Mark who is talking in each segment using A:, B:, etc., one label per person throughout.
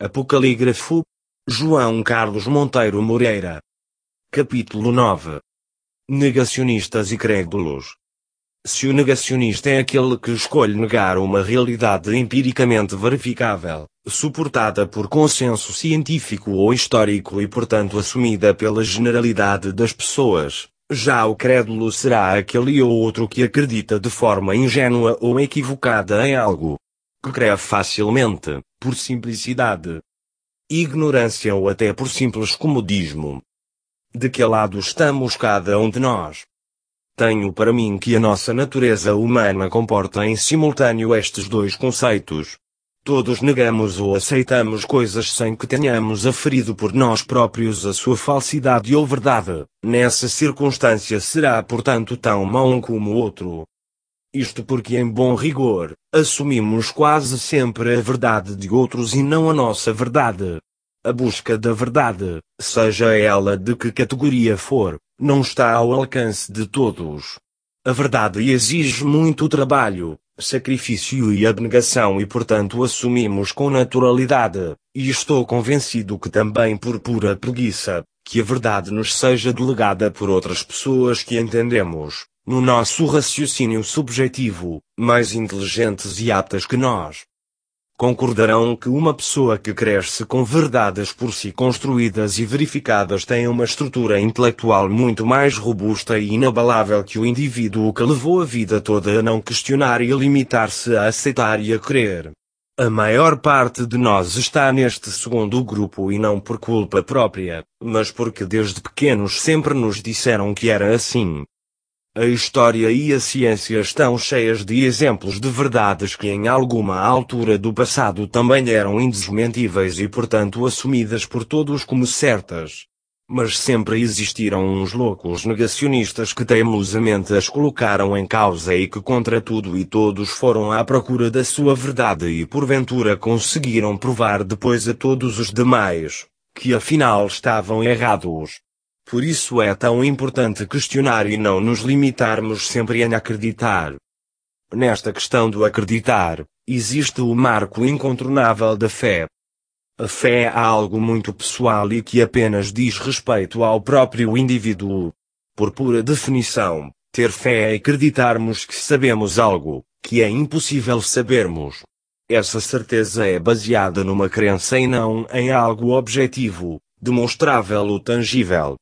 A: Apocalígrafo. João Carlos Monteiro Moreira. Capítulo 9. Negacionistas e crédulos. Se o negacionista é aquele que escolhe negar uma realidade empiricamente verificável, suportada por consenso científico ou histórico e portanto assumida pela generalidade das pessoas, já o crédulo será aquele ou outro que acredita de forma ingênua ou equivocada em algo, que crê facilmente, por simplicidade, ignorância ou até por simples comodismo. De que lado estamos cada um de nós? Tenho para mim que a nossa natureza humana comporta em simultâneo estes dois conceitos. Todos negamos ou aceitamos coisas sem que tenhamos aferido por nós próprios a sua falsidade ou verdade. Nessa circunstância será portanto tão mau um como o outro. Isto porque, em bom rigor, assumimos quase sempre a verdade de outros e não a nossa verdade. A busca da verdade, seja ela de que categoria for, não está ao alcance de todos. A verdade exige muito trabalho, sacrifício e abnegação e portanto assumimos com naturalidade, e estou convencido que também por pura preguiça, que a verdade nos seja delegada por outras pessoas que entendemos, no nosso raciocínio subjetivo, mais inteligentes e aptas que nós. Concordarão que uma pessoa que cresce com verdades por si construídas e verificadas tem uma estrutura intelectual muito mais robusta e inabalável que o indivíduo que levou a vida toda a não questionar e a limitar-se a aceitar e a crer. A maior parte de nós está neste segundo grupo e não por culpa própria, mas porque desde pequenos sempre nos disseram que era assim. A história e a ciência estão cheias de exemplos de verdades que em alguma altura do passado também eram indesmentíveis e portanto assumidas por todos como certas. Mas sempre existiram uns loucos negacionistas que teimosamente as colocaram em causa e que contra tudo e todos foram à procura da sua verdade e porventura conseguiram provar depois a todos os demais, que afinal estavam errados. Por isso é tão importante questionar e não nos limitarmos sempre em acreditar. Nesta questão do acreditar, existe o marco incontornável da fé. A fé é algo muito pessoal e que apenas diz respeito ao próprio indivíduo. Por pura definição, ter fé é acreditarmos que sabemos algo, que é impossível sabermos. Essa certeza é baseada numa crença e não em algo objetivo, demonstrável ou tangível.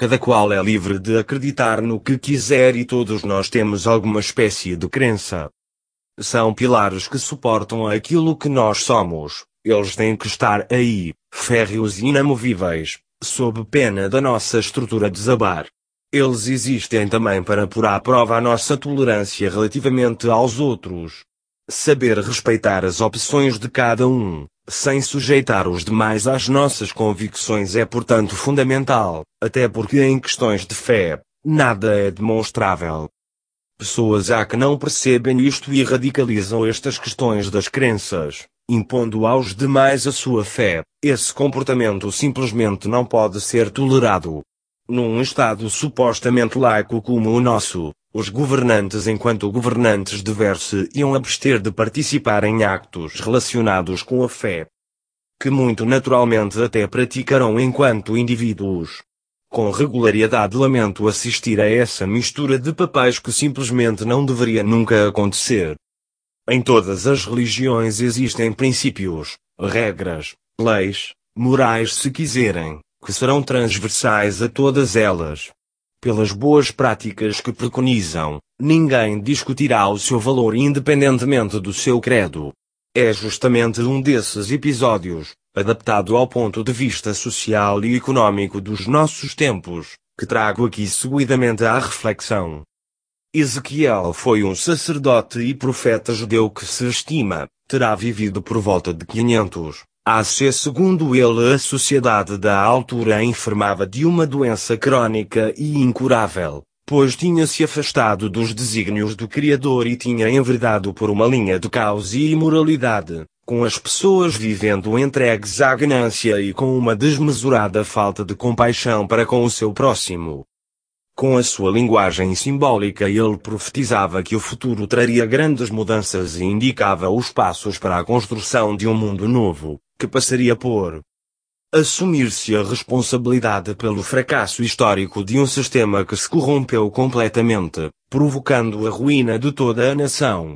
A: Cada qual é livre de acreditar no que quiser e todos nós temos alguma espécie de crença. São pilares que suportam aquilo que nós somos. Eles têm que estar aí, férreos e inamovíveis, sob pena da nossa estrutura desabar. Eles existem também para pôr à prova a nossa tolerância relativamente aos outros. Saber respeitar as opções de cada um, sem sujeitar os demais às nossas convicções é portanto fundamental, até porque em questões de fé, nada é demonstrável. Pessoas há que não percebem isto e radicalizam estas questões das crenças, impondo aos demais a sua fé. Esse comportamento simplesmente não pode ser tolerado. Num Estado supostamente laico como o nosso, os governantes enquanto governantes dever-se iam abster de participar em actos relacionados com a fé. Que muito naturalmente até praticarão enquanto indivíduos. Com regularidade lamento assistir a essa mistura de papéis que simplesmente não deveria nunca acontecer. Em todas as religiões existem princípios, regras, leis, morais se quiserem, que serão transversais a todas elas pelas boas práticas que preconizam, ninguém discutirá o seu valor independentemente do seu credo. É justamente um desses episódios, adaptado ao ponto de vista social e econômico dos nossos tempos, que trago aqui seguidamente à reflexão. Ezequiel foi um sacerdote e profeta judeu que se estima, terá vivido por volta de 500, AC segundo ele a sociedade da altura enfermava de uma doença crônica e incurável, pois tinha-se afastado dos desígnios do Criador e tinha enverdado por uma linha de caos e imoralidade, com as pessoas vivendo entregues à ganância e com uma desmesurada falta de compaixão para com o seu próximo. Com a sua linguagem simbólica ele profetizava que o futuro traria grandes mudanças e indicava os passos para a construção de um mundo novo, que passaria por assumir-se a responsabilidade pelo fracasso histórico de um sistema que se corrompeu completamente, provocando a ruína de toda a nação.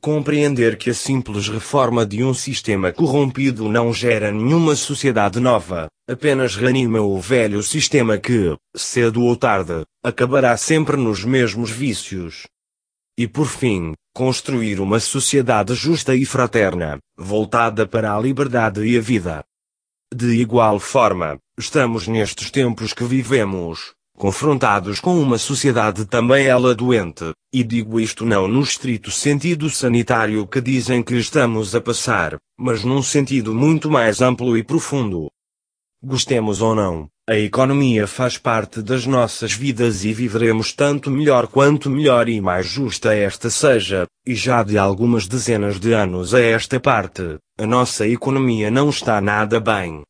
A: Compreender que a simples reforma de um sistema corrompido não gera nenhuma sociedade nova, apenas reanima o velho sistema que, cedo ou tarde, acabará sempre nos mesmos vícios. E por fim, construir uma sociedade justa e fraterna, voltada para a liberdade e a vida. De igual forma, estamos nestes tempos que vivemos, confrontados com uma sociedade também ela doente, e digo isto não no estrito sentido sanitário que dizem que estamos a passar, mas num sentido muito mais amplo e profundo. Gostemos ou não, a economia faz parte das nossas vidas e viveremos tanto melhor quanto melhor e mais justa esta seja, e já de algumas dezenas de anos a esta parte, a nossa economia não está nada bem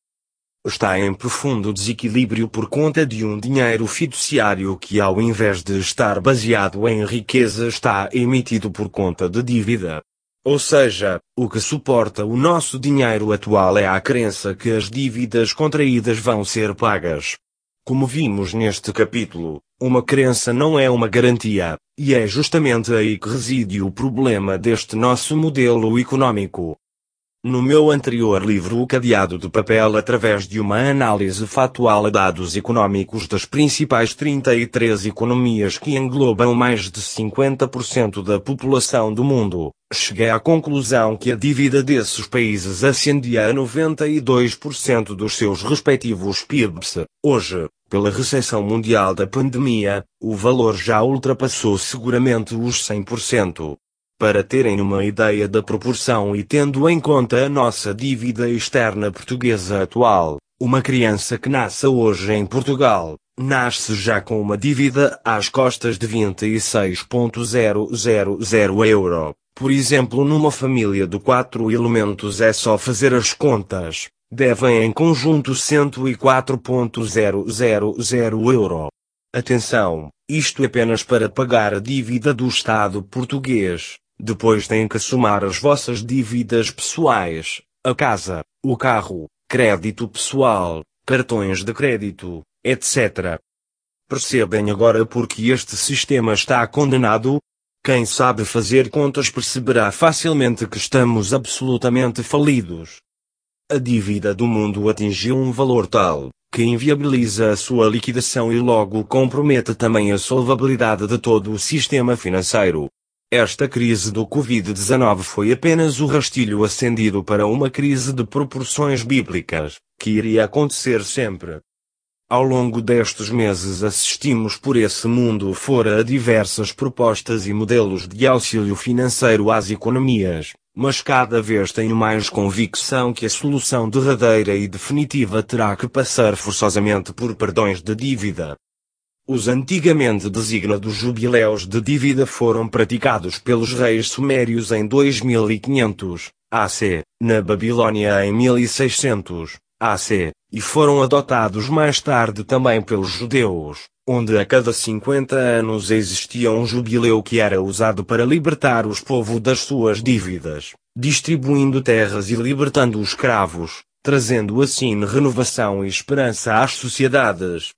A: está em profundo desequilíbrio por conta de um dinheiro fiduciário que, ao invés de estar baseado em riqueza, está emitido por conta de dívida. Ou seja, o que suporta o nosso dinheiro atual é a crença que as dívidas contraídas vão ser pagas. Como vimos neste capítulo, uma crença não é uma garantia, e é justamente aí que reside o problema deste nosso modelo econômico. No meu anterior livro O Cadeado de Papel através de uma análise factual a dados econômicos das principais 33 economias que englobam mais de 50% da população do mundo, cheguei à conclusão que a dívida desses países ascendia a 92% dos seus respectivos PIBs. Hoje, pela recessão mundial da pandemia, o valor já ultrapassou seguramente os 100%. Para terem uma ideia da proporção e tendo em conta a nossa dívida externa portuguesa atual, uma criança que nasce hoje em Portugal, nasce já com uma dívida às costas de 26.000 euro. Por exemplo, numa família de quatro elementos é só fazer as contas, devem em conjunto 104.000 euro. Atenção, isto é apenas para pagar a dívida do Estado português. Depois têm que somar as vossas dívidas pessoais, a casa, o carro, crédito pessoal, cartões de crédito, etc. Percebem agora porque este sistema está condenado? Quem sabe fazer contas perceberá facilmente que estamos absolutamente falidos. A dívida do mundo atingiu um valor tal, que inviabiliza a sua liquidação e logo compromete também a solvabilidade de todo o sistema financeiro. Esta crise do Covid-19 foi apenas o rastilho acendido para uma crise de proporções bíblicas, que iria acontecer sempre. Ao longo destes meses assistimos por esse mundo fora a diversas propostas e modelos de auxílio financeiro às economias, mas cada vez tenho mais convicção que a solução derradeira e definitiva terá que passar forçosamente por perdões de dívida, os antigamente designados jubileus de dívida foram praticados pelos reis sumérios em 2500 AC, na Babilônia em 1600 AC, e foram adotados mais tarde também pelos judeus, onde a cada 50 anos existia um jubileu que era usado para libertar os povos das suas dívidas, distribuindo terras e libertando os escravos, trazendo assim renovação e esperança às sociedades.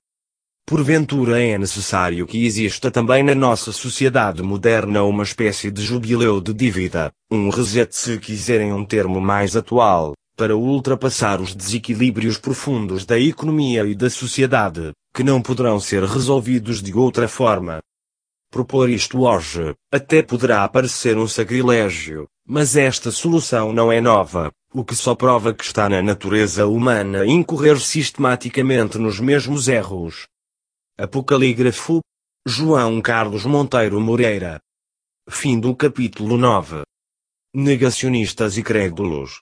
A: Porventura é necessário que exista também na nossa sociedade moderna uma espécie de jubileu de dívida, um reset se quiserem um termo mais atual, para ultrapassar os desequilíbrios profundos da economia e da sociedade, que não poderão ser resolvidos de outra forma. Propor isto hoje, até poderá parecer um sacrilégio, mas esta solução não é nova, o que só prova que está na natureza humana incorrer sistematicamente nos mesmos erros. Apocalígrafo João Carlos Monteiro Moreira. Fim do capítulo 9. Negacionistas e crédulos.